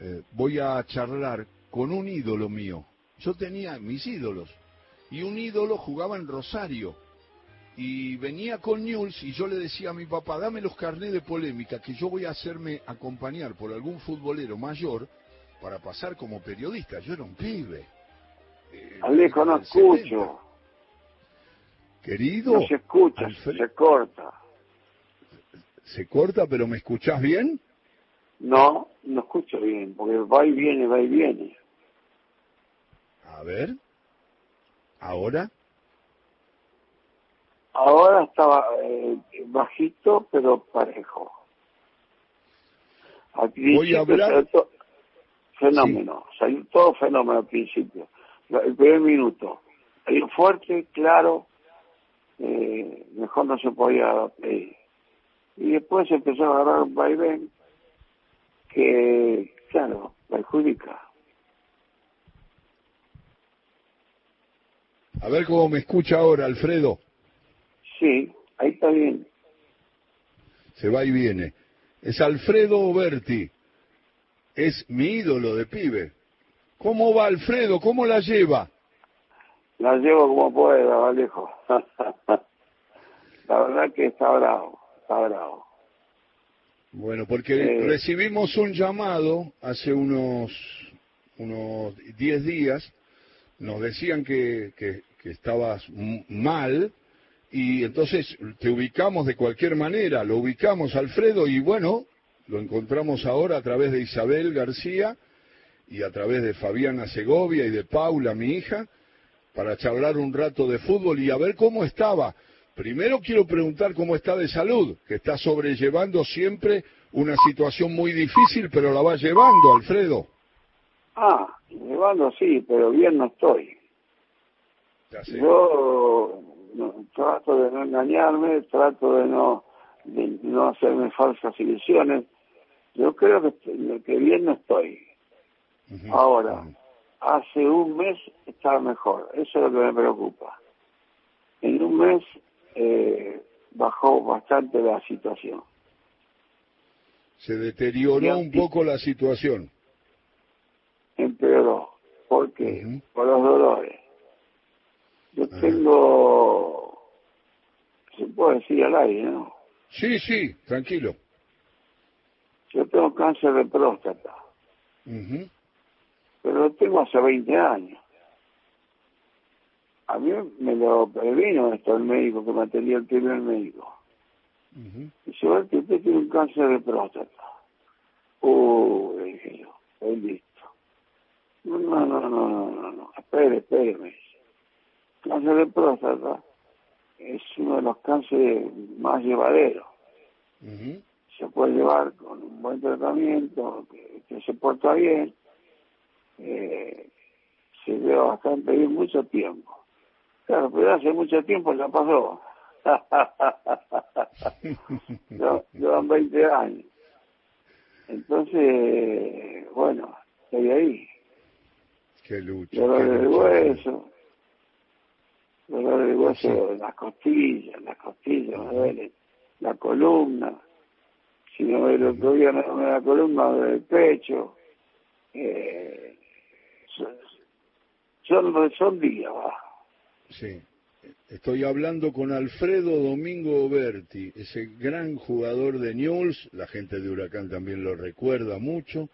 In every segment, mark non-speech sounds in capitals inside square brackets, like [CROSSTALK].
eh, voy a charlar con un ídolo mío. Yo tenía mis ídolos. Y un ídolo jugaba en Rosario. Y venía con News y yo le decía a mi papá, dame los carnés de polémica, que yo voy a hacerme acompañar por algún futbolero mayor para pasar como periodista. Yo era un pibe. Eh, Alejo, no escucho. Querido. No se escucha, se corta. ¿Se corta, pero me escuchás bien? No, no escucho bien, porque va y viene, va y viene. A ver. ¿Ahora? Ahora estaba eh, bajito, pero parejo. Voy a hablar... fenómeno, salió todo fenómeno al principio. El primer minuto. Salió fuerte, claro, eh, mejor no se podía pedir. Y después empezó a agarrar un vaivén que, claro, perjudica. A ver cómo me escucha ahora, Alfredo. Sí, ahí está bien. Se va y viene. Es Alfredo Berti. Es mi ídolo de pibe. ¿Cómo va Alfredo? ¿Cómo la lleva? La llevo como pueda, Valejo. [LAUGHS] la verdad que está bravo, está bravo. Bueno, porque eh. recibimos un llamado hace unos unos 10 días, nos decían que, que, que estabas mal y entonces te ubicamos de cualquier manera, lo ubicamos Alfredo y bueno, lo encontramos ahora a través de Isabel García y a través de Fabiana Segovia y de Paula, mi hija, para charlar un rato de fútbol y a ver cómo estaba. Primero quiero preguntar cómo está de salud, que está sobrellevando siempre una situación muy difícil, pero la va llevando, Alfredo. Ah, llevando sí, pero bien no estoy. Yo trato de no engañarme, trato de no de no hacerme falsas ilusiones. Yo creo que, que bien no estoy. Ahora, hace un mes estaba mejor, eso es lo que me preocupa. En un mes eh, bajó bastante la situación. Se deterioró un poco la situación. Empeoró. ¿Por qué? Por los dolores. Yo tengo, se puede decir al aire, ¿no? Sí, sí, tranquilo. Yo tengo cáncer de próstata pero lo tengo hace 20 años. A mí me lo previno esto el médico que me atendía el primer médico. Y Dice, que usted tiene un cáncer de próstata. Uh, dije yo, listo. No, no, no, no, no, no, espere, espéreme. Cáncer de próstata es uno de los cánceres más llevaderos. Se puede llevar con un buen tratamiento, que se porta bien, eh, se vio bastante bien mucho tiempo. Claro, pero hace mucho tiempo ya pasó. [LAUGHS] llevan 20 años. Entonces, bueno, estoy ahí. Qué lucha. Dolor del hueso. Dolor del hueso en las costillas, las costillas me duele. La columna. Si no me lo día no me la columna, del pecho. Eh, son, son días. Sí. Estoy hablando con Alfredo Domingo Berti, ese gran jugador de Newell's, la gente de Huracán también lo recuerda mucho.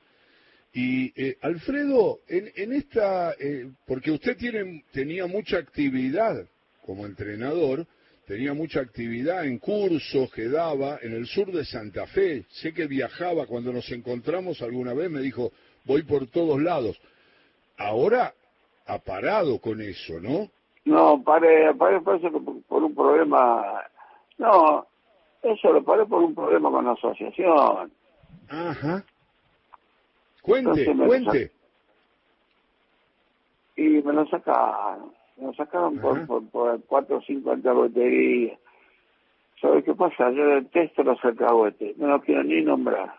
Y eh, Alfredo, en, esta, eh, porque usted tiene, tenía mucha actividad como entrenador, tenía mucha actividad en cursos que daba en el sur de Santa Fe. Sé que viajaba, cuando nos encontramos alguna vez me dijo, voy por todos lados. Ahora ha parado con eso, ¿no? No, paré, paré por, por un problema. No, eso lo paré por un problema con la asociación. Ajá. Cuente, cuente. Y me lo sacaron. Me lo sacaron por, por, por, cuatro o cinco alcahueterías. ¿Sabes qué pasa? Yo detesto los alcahuetes. No los quiero ni nombrar.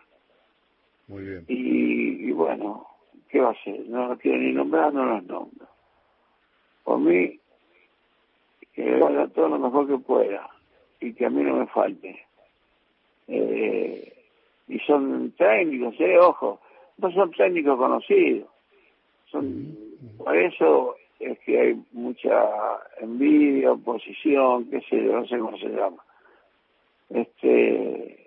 Muy bien. Y, y bueno, ¿qué va a hacer? No lo quiero ni nombrar, no los nombro. Por mí, que haga todo lo mejor que pueda y que a mí no me falte. Eh, y son técnicos, eh, ojo, pues son técnicos conocidos. Son, por eso es que hay mucha envidia, oposición, qué sé yo, no sé cómo se llama. Este,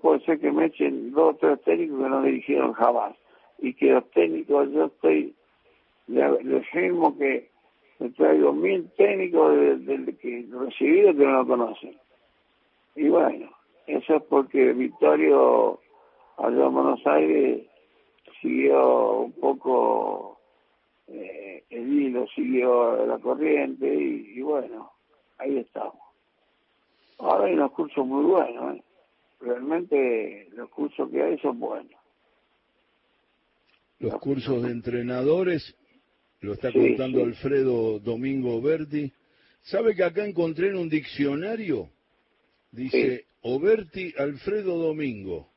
puede ser que me echen dos o tres técnicos que no dirigieron jamás y que los técnicos, yo estoy, les firmo que traigo mil técnicos de, que recibidos que no lo conocen. Y bueno, eso es porque Victorio allá en Buenos Aires siguió un poco eh, el hilo, siguió la corriente y, bueno, ahí estamos. Ahora hay unos cursos muy buenos, ¿eh? realmente los cursos que hay son buenos. Los cursos de entrenadores, lo está contando Alfredo Domingo Berti. ¿Sabe que acá encontré en un diccionario? Dice, Oberti Alfredo Domingo,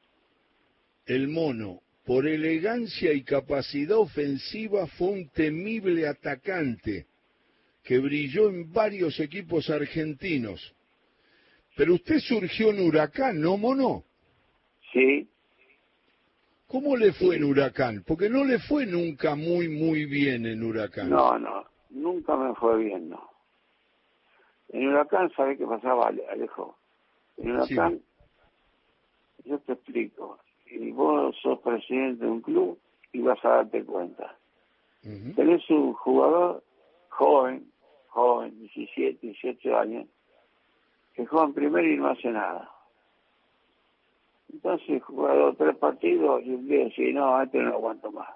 el mono, por elegancia y capacidad ofensiva fue un temible atacante que brilló en varios equipos argentinos. Pero usted surgió en Huracán, ¿no, mono? Sí. ¿Cómo le fue en Huracán? Porque no le fue nunca muy, muy bien en Huracán. No, no, nunca me fue bien, no. En Huracán, ¿sabe qué pasaba, Alejo? En Huracán, yo te explico, y vos sos presidente de un club y vas a darte cuenta. Tenés un jugador joven, joven, 17, 18 años, que juega en primero y no hace nada. Entonces jugado tres partidos y un día decía, no, este no lo aguanto más.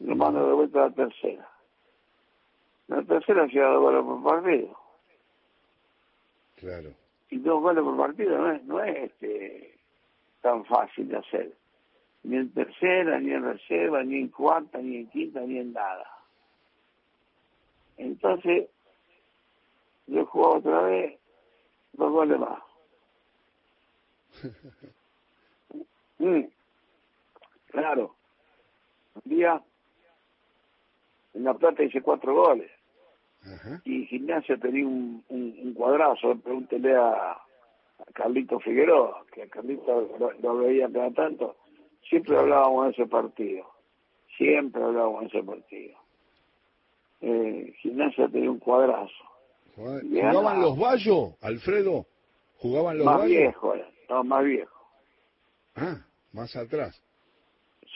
Lo mando de vuelta a la tercera. La tercera ha dos goles por partido. Claro. Y dos goles por partido no es, no es este, tan fácil de hacer. Ni en tercera, ni en reserva, ni en cuarta, ni en quinta, ni en nada. Entonces, yo jugado otra vez dos goles más. [LAUGHS] Mm. Claro. Un día en La Plata hice cuatro goles. Y Gimnasia tenía un, un, cuadrazo. Pregúntele a, a Carlito Figueroa, que a Carlito lo, veía cada tanto. Siempre hablábamos de ese partido. Siempre hablábamos de ese partido. Eh, gimnasia tenía un cuadrazo. ¿Jugaban los Bayos, Alfredo? ¿Jugaban los más Viejo, no, más viejo. Ah, más atrás.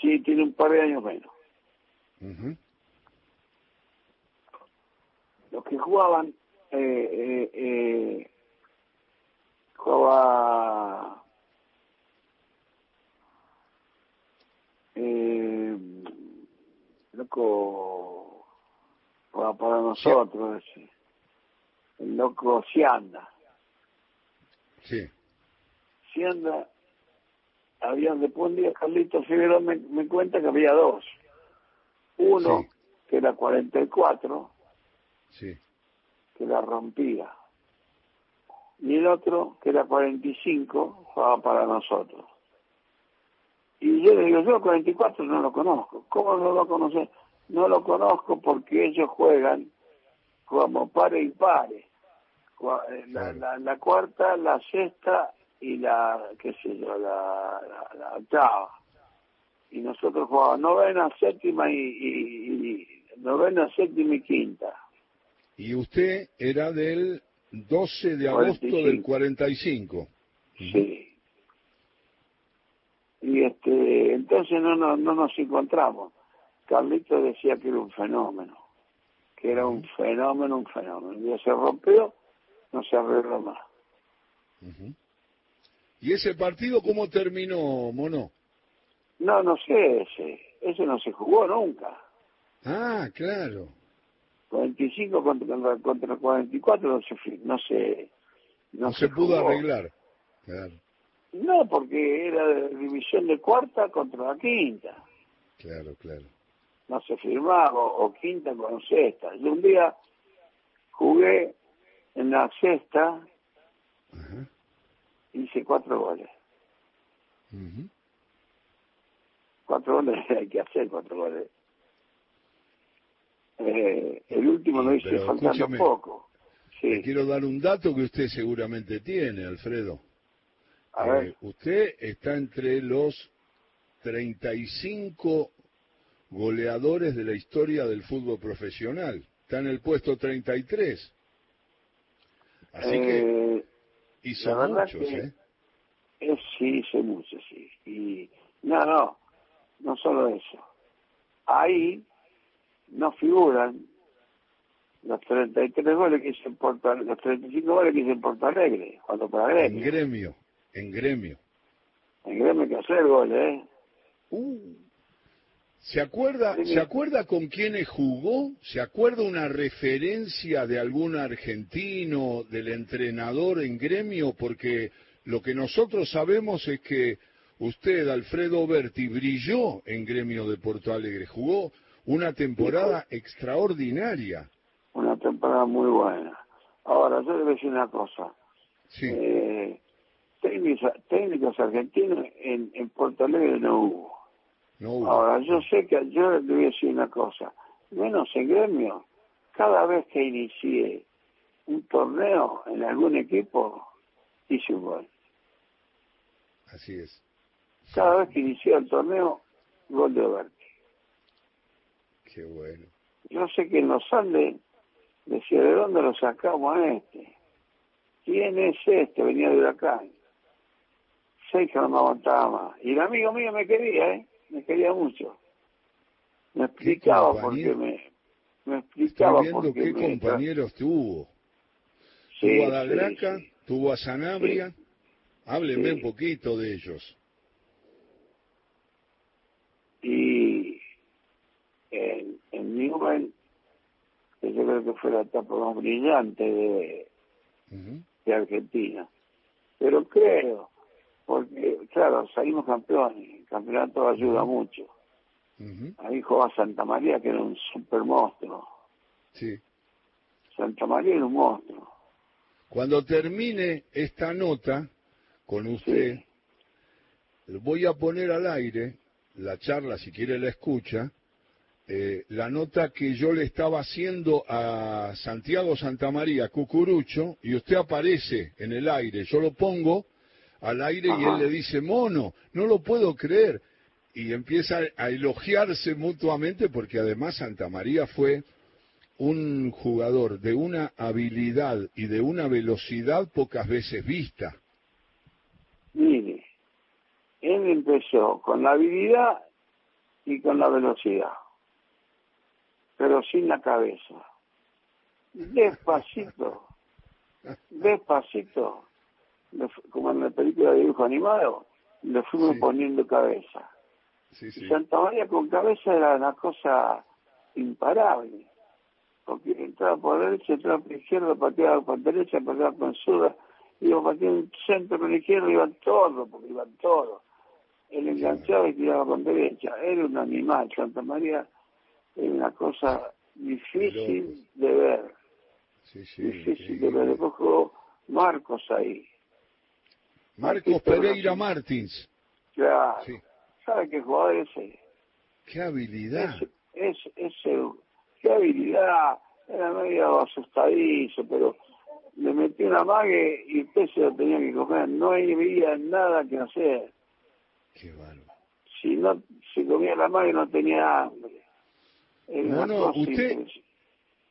Sí, tiene un par de años menos. Los que jugaban, eh, eh, eh, jugaba eh, loco para, para nosotros el loco Sianda sí Sianda había después un día Carlitos Figueroa me, me, cuenta que había dos. Uno que era 44, sí. que la rompía. Y el otro, que era 45, jugaba para nosotros. Y yo le digo, yo 44 no lo conozco. ¿Cómo no lo conoces? No lo conozco porque ellos juegan como pare y pare. La, la, la cuarta, la sexta y la, qué sé yo, la, la, octava. Y nosotros jugábamos novena, séptima y, y, novena, séptima y quinta. Y usted era del 12 de agosto del 45. Sí. Y este, entonces no, no, no nos encontramos. Carlito decía que era un fenómeno, que era un fenómeno, un fenómeno. Y se rompió, no se arregló más. ¿Y ese partido cómo terminó, Mono? No, no sé, ese, ese no se jugó nunca. Ah, claro. 45 contra, contra 44 no se, no se, no, se, pudo arreglar. Claro. No, porque era división de cuarta contra la quinta. Claro, claro. No se firmaba, o, quinta con sexta. Yo un día jugué en la sexta Ajá hice cuatro goles. Cuatro goles [LAUGHS] hay que hacer, cuatro goles. Eh, el último lo hice faltando poco. Sí. quiero dar un dato que usted seguramente tiene, Alfredo. Eh, usted está entre los 35 goleadores de la historia del fútbol profesional. Está en el puesto 33. Así que Eh, hizo la muchos, que- ¿eh? es, sí, hice mucho, sí. Y no, no, no solo eso. Ahí no figuran los 33 goles que hice en Porto los 35 goles que hice en Porto Alegre, cuando para En Gremio. en gremio. En Gremio hay que hacer goles, ¿eh? Uh. ¿Se acuerda, ¿Se acuerda con quiénes jugó? ¿Se acuerda una referencia de algún argentino, del entrenador en gremio? Porque lo que nosotros sabemos es que usted, Alfredo Berti, brilló en gremio de Porto Alegre. Jugó una temporada extraordinaria. Una temporada muy buena. Ahora, yo le voy a decir una cosa. Sí, Eh, técnicos, técnicos argentinos en, en Porto Alegre no hubo. No hubo. Ahora, yo sé que yo le voy a decir una cosa. Menos en gremio, cada vez que inicié un torneo en algún equipo, hice un gol. Así es. Cada vez que inicié el torneo, gol de Oberti. Qué bueno. Yo sé que en los Andes decía, ¿de dónde lo sacamos a este? ¿Quién es este? Venía de Huracán. Sé que no me aguantaba más. Y el amigo mío me quería, ¿eh? Me quería mucho. Me explicaba por qué me... Me Estoy explicaba viendo por qué qué me... compañeros tuvo. Sí, tuvo a Dagraca, sí. tuvo a Sanabria. Hábleme un poquito de ellos. Y en, en Newman, que yo creo que fue la etapa más brillante de, de Argentina. Pero creo, porque claro, salimos campeones, el campeonato ayuda mucho. Ahí jugaba Santa María, que era un super monstruo. Sí. Santa María era un monstruo. Cuando termine esta nota con usted, voy a poner al aire la charla, si quiere la escucha, eh, la nota que yo le estaba haciendo a Santiago Santamaría, Cucurucho, y usted aparece en el aire. Yo lo pongo al aire y él le dice, mono, no lo puedo creer. Y empieza a elogiarse mutuamente porque además Santa María fue un jugador de una habilidad y de una velocidad pocas veces vista. Mire, él empezó con la habilidad y con la velocidad, pero sin la cabeza. [LAUGHS] Despacito, despacito, como en la película de dibujo animado, le fuimos Sí. poniendo cabeza. Sí, Y sí. Santa María con cabeza era una cosa imparable, porque entraba por derecha, entraba por izquierda, pateaba por derecha, pateaba con zurda, iba pateando un centro con izquierda, iban todos, porque iban todos. Él enganchaba y tiraba con derecha. Era un animal, Santa María era una cosa difícil de ver, Sí, sí, difícil de ver. Después jugó Marcos ahí, Marcos Pereira. Martins. claro. Sí. ¿Sabe qué jugador es ese? Qué habilidad. Ese, ese, ese, qué habilidad, era medio asustadizo, pero le metió una mague y usted se lo tenía que comer, no había nada que hacer. Qué bárbaro. Si no se comía la mague no tenía hambre. Era No, no, usted-.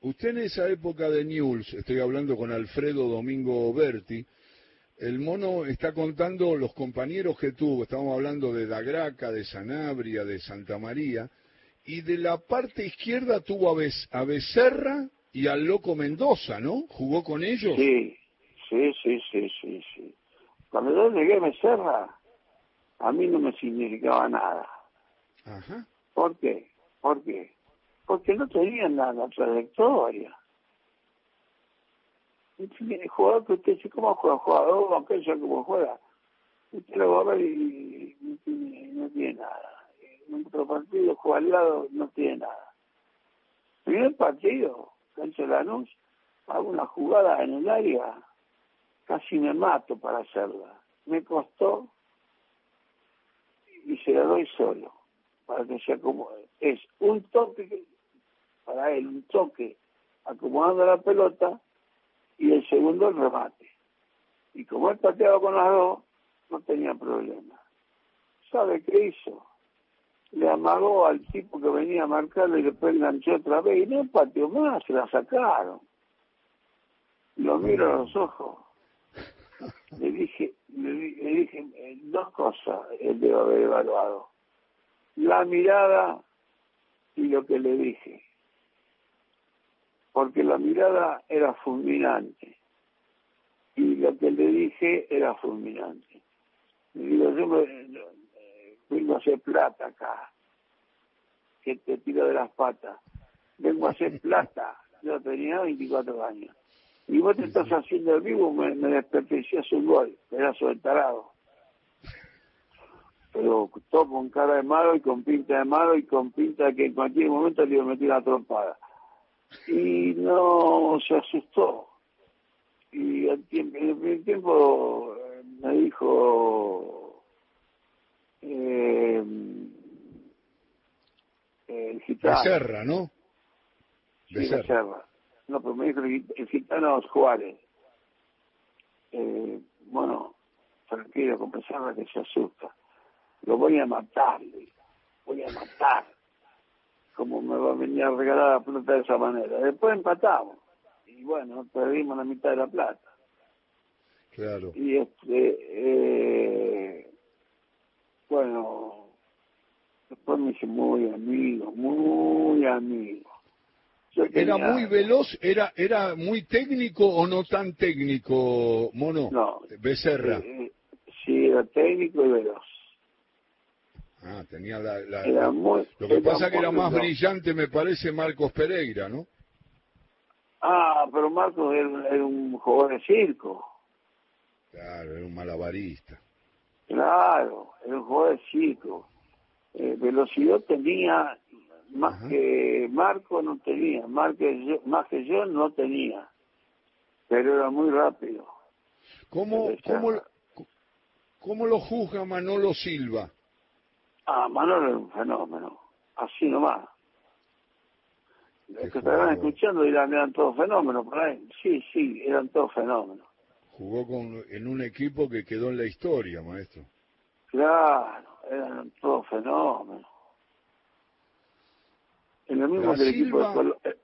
Usted en esa época de News, estoy hablando con Alfredo Domingo Berti, el mono está contando los compañeros que tuvo, estamos hablando de Dagraca, de Sanabria, de Santa María, y de la parte izquierda tuvo a, Becerra y al Loco Mendoza, ¿no? ¿Jugó con ellos? Sí, sí, sí, sí, sí, sí. Cuando yo llegué a Becerra, a mí no me significaba nada. Ajá. ¿Por qué? ¿Por qué? Porque no tenían la, la trayectoria. El jugador que usted dice, ¿cómo juega? Jugador, aunque sea como juega. Usted lo va a ver y no tiene, no tiene nada. En otro partido juega al lado, no tiene nada. Primer partido, cancha Lanús, hago una jugada en el área, casi me mato para hacerla. Me costó y se la doy solo, para que se acomode. Es un toque, que- para él, un toque, acomodando la pelota, y el segundo el remate. Y como él pateaba con las dos, no tenía problema. ¿Sabe qué hizo? le amagó al tipo que venía a marcarle y después enganchó otra vez y no pateó más, se la sacaron. Lo miro a los ojos. Le dije, le, dije eh, dos cosas él debe haber evaluado. La mirada y lo que le dije. Porque la mirada era fulminante y lo que le dije era fulminante. Le digo, yo me, vengo a hacer plata acá, que te tiro de las patas. Vengo a hacer plata. Yo tenía 24 años. Y vos te estás haciendo el vivo, me, me desperdicias un gol, pedazo de tarado. Pero todo con cara de malo y con pinta de malo y con pinta de que en cualquier momento le iba a meter la trompada. Y no se asustó. Y al tiempo, en el primer tiempo eh, me dijo eh, el gitano. Becerra, ¿no? Becerra. No, pero me dijo el, gitano Juárez. Eh, bueno, tranquilo, con Becerra que se asusta. Lo voy a matar, voy a matar. Como me va a venir a regalar la plata de esa manera. Después empatamos. Y bueno, perdimos la mitad de la plata. Claro. Y este, eh, bueno, después me hice muy amigo, muy amigo. ¿Era muy veloz? ¿Era era muy técnico o no tan técnico, Mono? No. Becerra. Eh, sí, era técnico y veloz. Ah, tenía la... era muy, lo que pasa que era más brillante, me parece, Marcos Pereira, ¿no? Ah, pero Marcos era, era un jugador de circo. Claro, era un malabarista. Claro, era un jugador de circo. Eh, velocidad tenía, más que Marco no tenía, más que, yo, más que yo no tenía, pero era muy rápido. ¿Cómo, cómo, cómo lo juzga Manolo Silva? Ah, Manolo era un fenómeno, así nomás. Los que estaban escuchando dirán, eran todos fenómenos por ahí. Sí, sí, eran todos fenómenos. Jugó con, en un equipo que quedó en la historia, maestro. Claro, eran todos fenómenos. En el mismo equipo de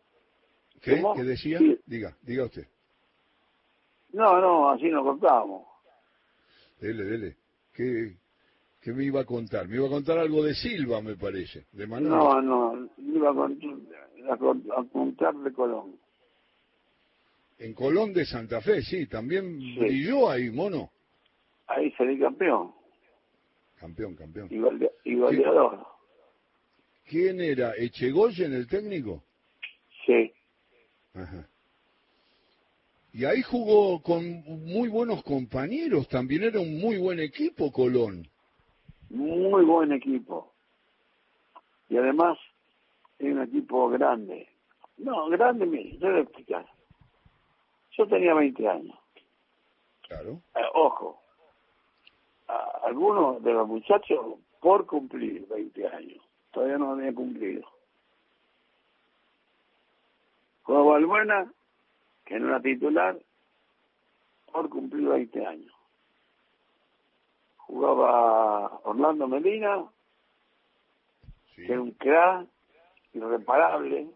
¿Qué? ¿Qué decía? Diga, diga usted. No, no, así nos contábamos. Dele, dele. ¿Qué, ¿Qué me iba a contar? Me iba a contar algo de Silva, me parece, de Manuel. No, no, iba a contar, a contar de Colón. En Colón de Santa Fe, sí, también brilló ahí, mono. Ahí salí campeón. Campeón, campeón. Y, goleador. ¿Quién era? ¿Echegoyen el técnico? Sí. Ajá. Y ahí jugó con muy buenos compañeros, también era un muy buen equipo Colón. Muy buen equipo. Y además, es un equipo grande. No, grande, mire, yo a explicar. Yo tenía 20 años. Claro. Eh, ojo, algunos de los muchachos por cumplir 20 años, todavía no habían cumplido. Juan Balbuena, que no era titular, por cumplir 20 años. Jugaba Orlando Medina, que era un crack irreparable,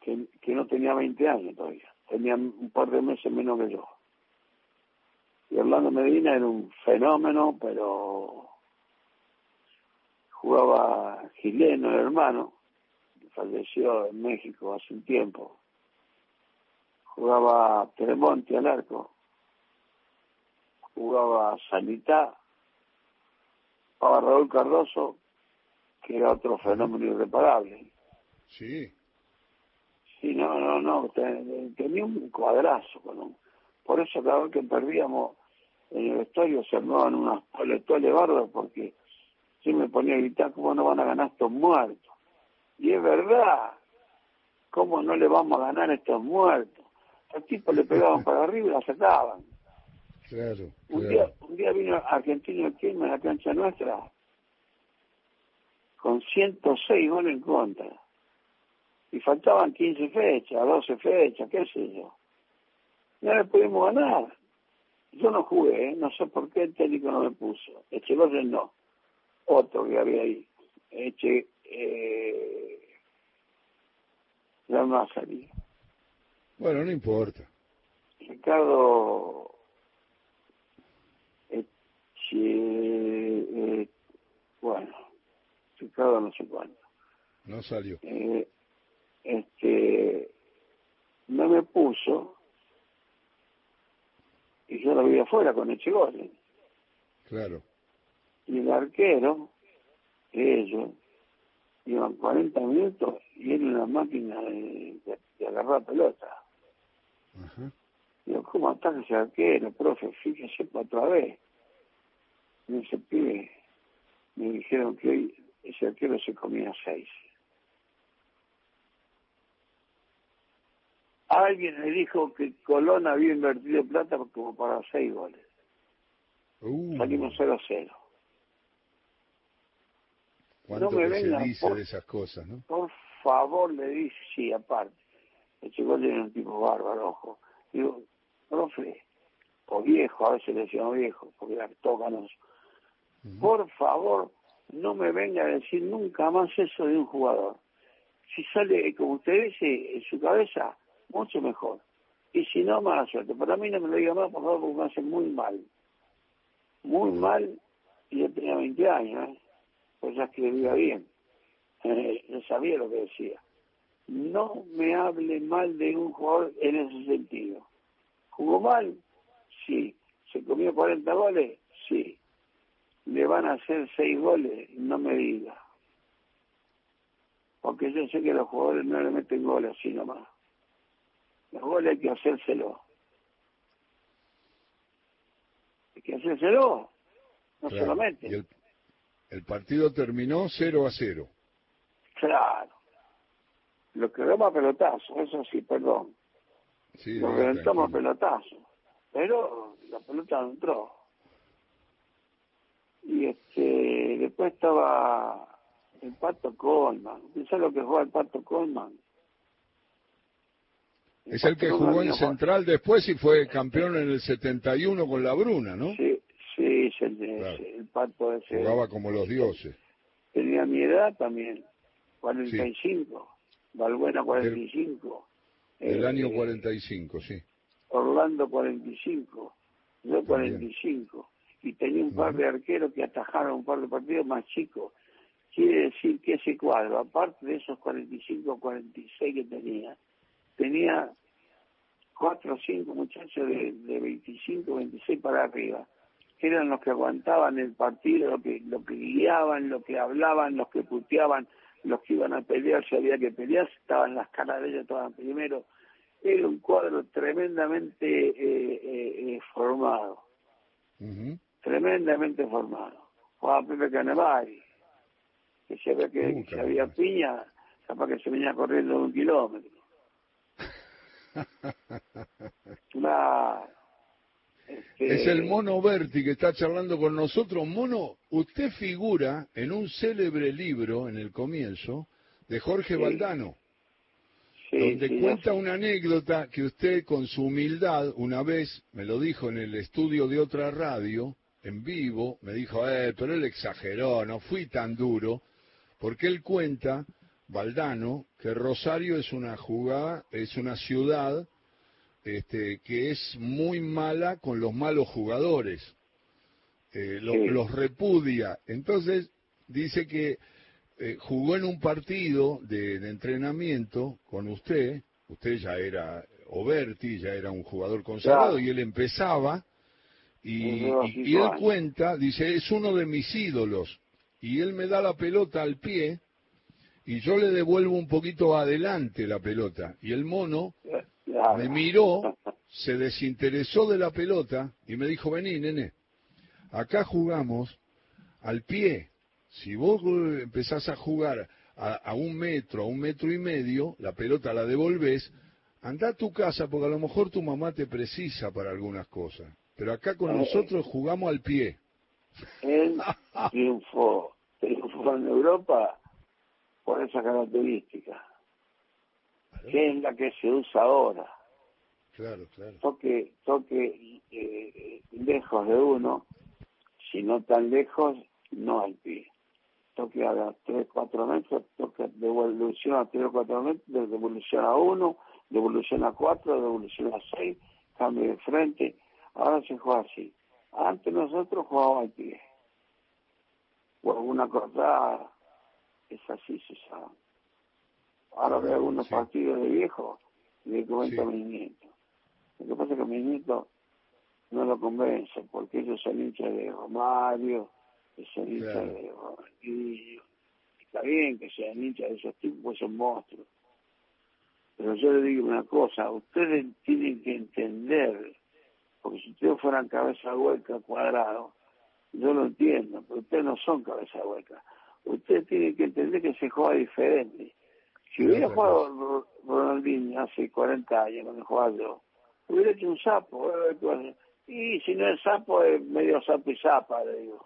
que, que no tenía 20 años todavía, tenía un par de meses menos que yo. Y Orlando Medina era un fenómeno, pero jugaba chileno, el hermano, falleció en México hace un tiempo. Jugaba Tremonti al arco, jugaba Sanitá, jugaba Raúl Cardoso, que era otro fenómeno irreparable. Sí. Sí, no, no, no, tenía un cuadrazo. Con por eso cada vez que perdíamos en el vestuario se armaban unas de bardos porque yo me ponía a gritar cómo no van a ganar estos muertos. Y es verdad, cómo no le vamos a ganar a estos muertos. Al tipo le pegaban para arriba y la [LAUGHS] sacaban. Claro, un, Día, un día vino Argentino Quilmes a la cancha nuestra con 106 goles en contra. Y faltaban 15 fechas, 12 fechas, qué sé yo. No le pudimos ganar. Yo no jugué, ¿eh? no sé por qué el técnico no me puso. Echeverría no. otro que había ahí. Eche, eh, no ha salido. Bueno, no importa. Ricardo eh, bueno, Ricardo no sé cuánto. No salió. Eh, este, no me puso y yo lo vi afuera con Echegoyen. Claro. Y el arquero, ellos, iban 40 minutos y era una máquina de, agarrar pelota. Ajá. Digo, ¿cómo ataca ese arquero, profe? Fíjese para otra vez. Y ese pibe me dijeron que hoy ese arquero se comía seis. Alguien me dijo que Colón había invertido plata como para seis goles. Uh. Salimos 0 a 0. no me vengan, se dice de esas cosas, ¿no? Por favor, le dice, sí, aparte. Ese gol era un tipo bárbaro, ojo. Digo, profe, o viejo, a veces le decíamos viejo, porque era tócanos. Por favor, no me venga a decir nunca más eso de un jugador. Si sale, como usted dice, en su cabeza, mucho mejor. Y si no, mala suerte. Para mí no me lo diga más, por favor, porque me hace muy mal. Muy mal, y yo tenía 20 años, ¿eh? pues ya escribía bien. Eh, yo sabía lo que decía. No me hable mal de un jugador en ese sentido. ¿Jugó mal? Sí. ¿Se comió 40 goles? Sí. ¿Le van a hacer 6 goles? No me diga. Porque yo sé que los jugadores no le meten goles así nomás. Los goles hay que hacérselo. Hay que hacérselo. No solamente. el, el, partido terminó 0 a 0. Claro. Lo que a pelotazo, eso sí, perdón. Sí, lo reventamos a pelotazo. Pero la pelota no entró. Y este después estaba el Pato Colman. ¿Sabes lo que juega el Pato Colman? Es el que jugó en Central después y fue campeón en el 71 con la Bruna, ¿no? Sí, sí, el, el pato ese. Jugaba como los dioses. Tenía mi edad también, 45. Sí. Valbuena 45. El, el año 45, sí. Orlando 45. Yo 45. Y tenía un par de arqueros que atajaron un par de partidos más chicos. Quiere decir que ese cuadro, aparte de esos 45 46 que tenía, tenía cuatro o cinco muchachos de, de 25, 26 para arriba, que eran los que aguantaban el partido, lo que, lo que guiaban, lo que hablaban, los que puteaban, los que iban a pelear si había que pelear, estaban las caras de ellos todas primero. Era un cuadro tremendamente eh, eh, eh formado, tremendamente formado. Juan Pepe Canevari, que si había, que, si había piña, capaz que se venía corriendo un kilómetro. [LAUGHS] Es el mono Berti que está charlando con nosotros. Mono, usted figura en un célebre libro en el comienzo de Jorge Valdano, donde cuenta una anécdota que usted con su humildad una vez me lo dijo en el estudio de otra radio, en vivo, me dijo, eh, pero él exageró, no fui tan duro, porque él cuenta Valdano que Rosario es una jugada, es una ciudad este, que es muy mala con los malos jugadores, eh, los repudia. Entonces dice que eh, jugó en un partido de, entrenamiento con usted, usted ya era Oberti, ya era un jugador consagrado y él empezaba y, y él cuenta, dice, es uno de mis ídolos y él me da la pelota al pie y yo le devuelvo un poquito adelante la pelota. Y el mono me miró, [LAUGHS] se desinteresó de la pelota y me dijo, vení, nene, acá jugamos al pie. Si vos empezás a jugar a, un metro, a un metro y medio, la pelota la devolvés, anda a tu casa porque a lo mejor tu mamá te precisa para algunas cosas. Pero acá con eh, nosotros jugamos al pie. Él triunfó, triunfó en Europa por esa característica, que es la que se usa ahora. Claro, claro. Toque, toque eh, lejos de uno, si no tan lejos, no al pie. toque a 3, 4 metros, toque devolución a 3 o 4 metros, devolución a 1, devolución a 4, devolución a 6, cambio de frente. Ahora se juega así. Antes nosotros jugábamos al pie. O alguna cortada, es así se sabe. Ahora veo algunos partidos de viejo y le comento a mis nietos. Lo que pasa es que mis nietos no lo convencen porque ellos son hinchas de Romario, que son hinchas de Ronaldinho. Está bien que sean hinchas de esos tipos, pues son monstruos. Pero yo le digo una cosa, ustedes tienen que entender, porque si ustedes fueran cabeza hueca, cuadrado, yo lo entiendo, pero ustedes no son cabeza hueca. Ustedes tienen que entender que se juega diferente. Si hubiera jugado Ronaldinho hace 40 años, cuando jugaba yo, hubiera hecho un sapo. Y si no es sapo, es medio sapo y zapa, le digo.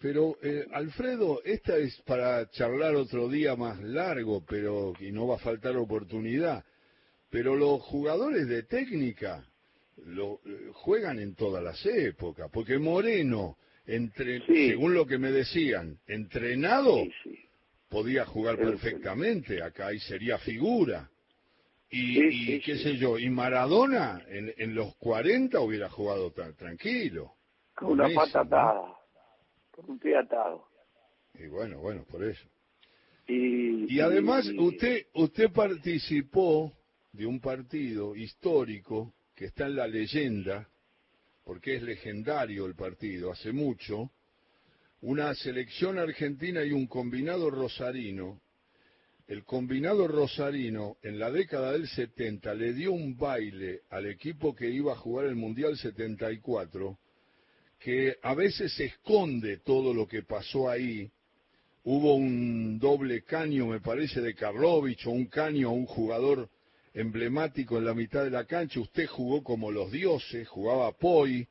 Pero, eh, Alfredo, esta es para charlar otro día más largo, pero y no va a faltar oportunidad. Pero los jugadores de técnica lo, eh, juegan en todas las épocas, porque Moreno, entre, según lo que me decían, entrenado, podía jugar perfectamente acá y sería figura. Y, qué sé yo, y Maradona en, en los 40 hubiera jugado tan tranquilo. Con una pata atada, con un pie atado. Y bueno, bueno, por eso. Y, y además usted usted participó de un partido histórico que está en la leyenda, porque es legendario el partido, hace mucho, una selección argentina y un combinado rosarino. El combinado rosarino en la década del 70 le dio un baile al equipo que iba a jugar el Mundial 74, que a veces esconde todo lo que pasó ahí. Hubo un doble caño, me parece, de Karlovich o un caño a un jugador emblemático en la mitad de la cancha. Usted jugó como los dioses, jugaba Poi,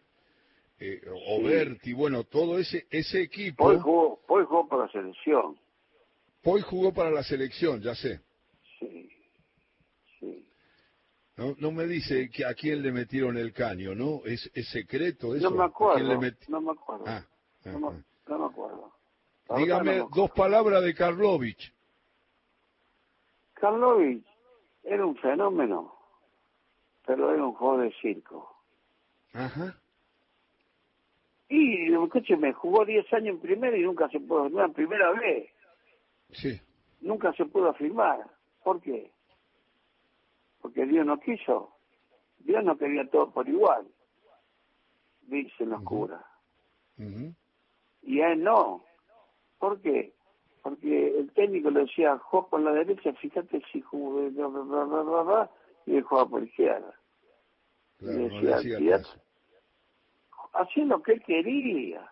eh, Oberti, bueno, todo ese ese equipo. Poi jugó, jugó para la selección. Poi jugó para la selección, ya sé. Sí, sí. No, no me dice que a quién le metieron el caño, ¿no? Es, es secreto eso. No me acuerdo. No me acuerdo. Ah, no, me, no, me, acuerdo. Dígame dos palabras de Karlovich. Karlovich era un fenómeno, pero era un juego de circo. Ajá. Y, me jugó 10 años en primera y nunca se pudo firmar, primera vez. Sí. Nunca se pudo firmar. ¿Por qué? Porque Dios no quiso. Dios no quería todo por igual. Dicen los curas. Y a él no. ¿Por qué? Porque el técnico le decía, juega por la derecha, fíjate si jugó, y él jugaba por izquierda. Claro, y decía, haciendo lo que quería.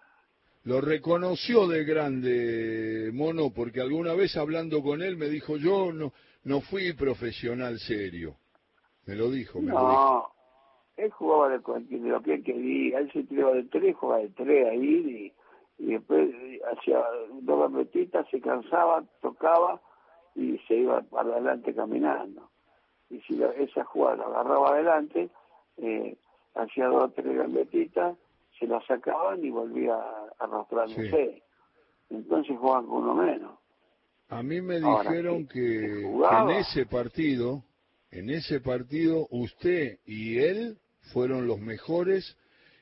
Lo reconoció de grande, Mono, porque alguna vez hablando con él me dijo, yo no, no fui profesional serio. Me lo dijo, me no, lo dijo. él jugaba de, lo que quería, él se tiraba de tres, jugaba de tres ahí, y, y después hacía dos metitas, se cansaba, tocaba y se iba para adelante caminando. Y si esa jugada la agarraba adelante, eh, hacía dos o tres gambetitas se la sacaban y volvía a arrastrándose. Entonces jugaban con uno menos. A mí me dijeron que, en ese partido, en ese partido, usted y él fueron los mejores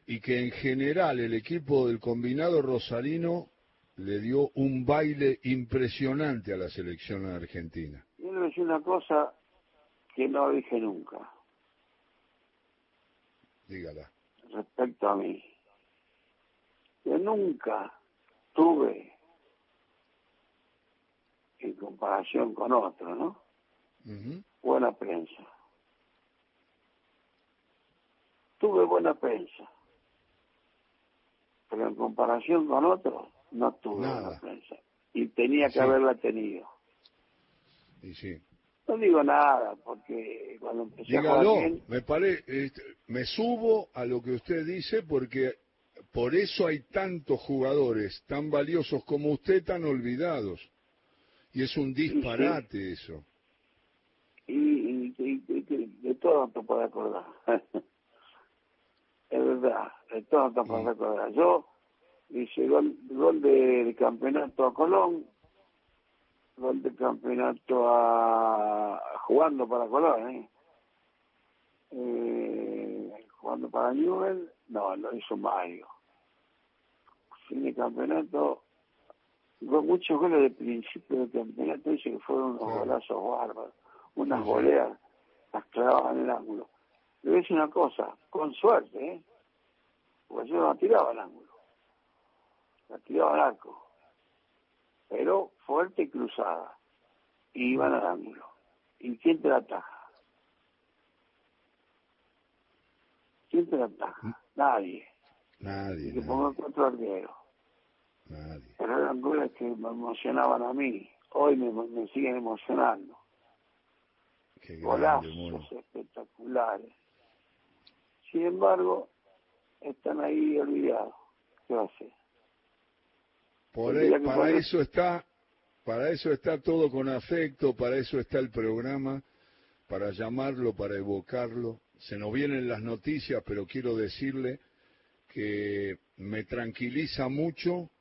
y que en general el equipo del combinado rosarino le dio un baile impresionante a la selección argentina. Yo decir una cosa que no dije nunca. Dígala. Respecto a mí. Yo nunca tuve, en comparación con otros, ¿no? Buena prensa. Tuve buena prensa. Pero en comparación con otros, no tuve buena prensa. Y tenía que haberla tenido. Y sí. No digo nada, porque cuando empecé a jugar me, pare, este, me subo a lo que usted dice porque por eso hay tantos jugadores tan valiosos como usted tan olvidados. Y es un disparate eso. Y, de todo te puedo acordar. [LAUGHS] es verdad, todo no te puedo acordar. Yo Dice gol, gol de, campeonato a Colón, gol de campeonato a, jugando para Colón, ¿eh? eh jugando para Newell, no, lo hizo Mario. Fin de campeonato, muchos goles de principio del campeonato, dice que fueron unos golazos bárbaros, unas goleas, las clavaban en el ángulo. Le voy a decir una cosa, con suerte, ¿eh? porque yo no tiraba al ángulo la tiraba al arco, pero fuerte y cruzada, y iban al ángulo. ¿Y quién te la ataja? ¿Quién te la ataja? Mm. Nadie. Nadie. que pongo cuatro arqueros. Nadie. Pero eran goles que me emocionaban a mí. Hoy me, me siguen emocionando. Qué Golazos espectaculares. Sin embargo, están ahí olvidados. ¿Qué va a hacer? E, para eso está, para eso está todo con afecto, para eso está el programa, para llamarlo, para evocarlo. Se nos vienen las noticias, pero quiero decirle que me tranquiliza mucho,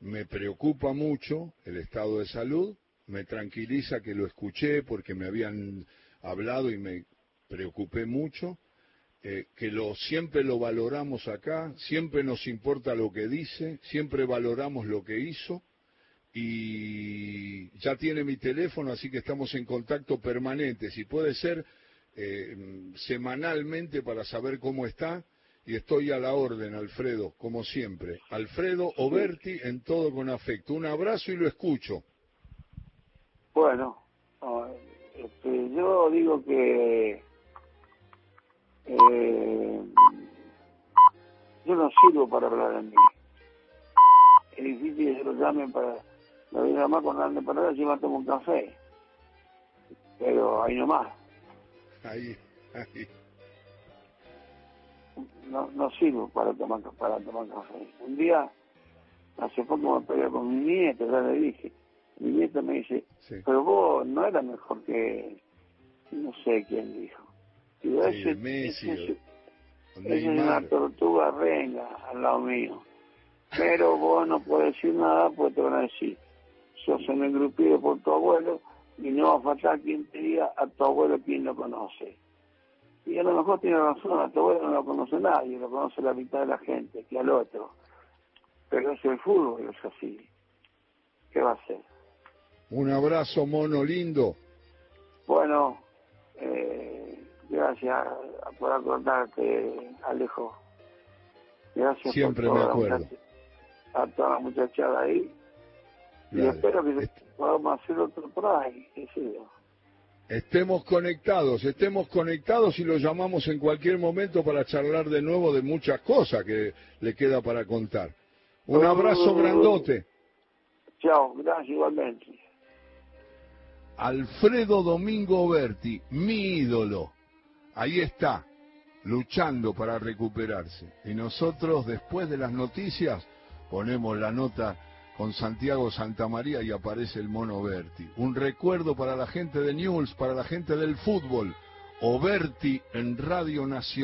me preocupa mucho el estado de salud, me tranquiliza que lo escuché porque me habían hablado y me preocupé mucho, eh, que lo, siempre lo valoramos acá, siempre nos importa lo que dice, siempre valoramos lo que hizo y ya tiene mi teléfono, así que estamos en contacto permanente, si puede ser eh, semanalmente para saber cómo está y estoy a la orden, Alfredo, como siempre. Alfredo Oberti en todo con afecto. Un abrazo y lo escucho. Bueno, este, yo digo que eh, yo no sirvo para hablar en mí. Es difícil que lo llamen para... Me voy a llamar con la para allá si me tomo un café. Pero ahí nomás. Ahí, ahí. No, no sirvo para tomar, para tomar café. Un día, hace poco me peleé con mi nieta, ya le dije. Mi nieta me dice, pero vos no era mejor que... No sé quién dijo es, Messi, es una tortuga renga al lado mío. Pero vos no puedes decir nada, pues te van a decir, sos un engrupido por tu abuelo y no va a faltar quien te diga a tu abuelo quien lo conoce. Y a lo mejor tiene razón, a tu abuelo no lo conoce nadie, lo conoce la mitad de la gente, que al otro. Pero es el fútbol, es así. ¿Qué va a hacer? Un abrazo, mono lindo. Bueno, eh, Gracias por acordarte, Alejo. Gracias Siempre por me acuerdo. A toda la muchachada ahí. Y espero que podamos hacer otro por ahí. Estemos conectados, estemos conectados y lo llamamos en cualquier momento para charlar de nuevo de muchas cosas que le queda para contar. Un abrazo grandote. Chao, gracias igualmente. Alfredo Domingo Berti, mi ídolo ahí está, luchando para recuperarse. Y nosotros, después de las noticias, ponemos la nota con Santiago Santamaría y aparece el mono Berti. Un recuerdo para la gente de News, para la gente del fútbol. O en Radio Nacional.